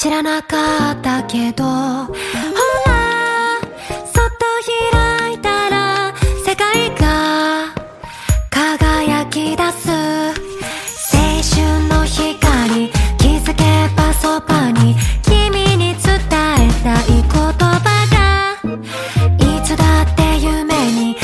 知らなかったけど。ほらそっと開いたら世界が輝き出す。青春の光気づけばそばに君に伝えたい言葉がいつだって夢に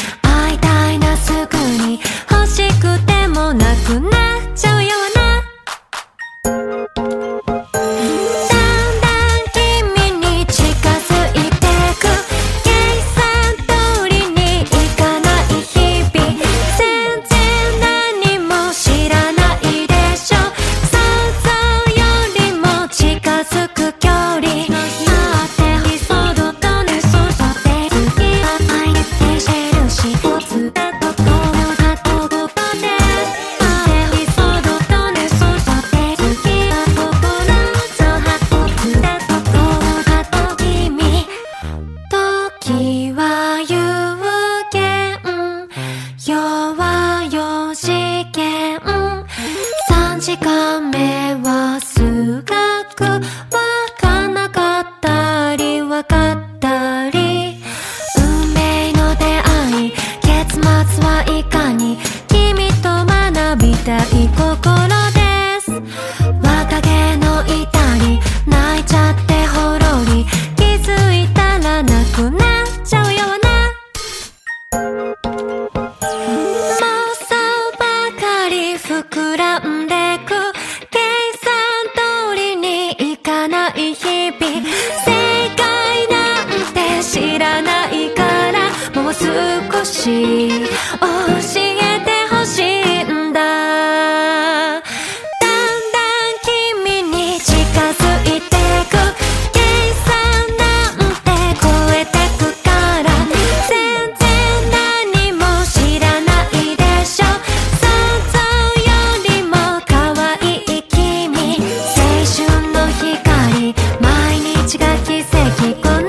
膨らんでく計算通りにいかない日々。正解なんて知らないからもう少し教え奇跡この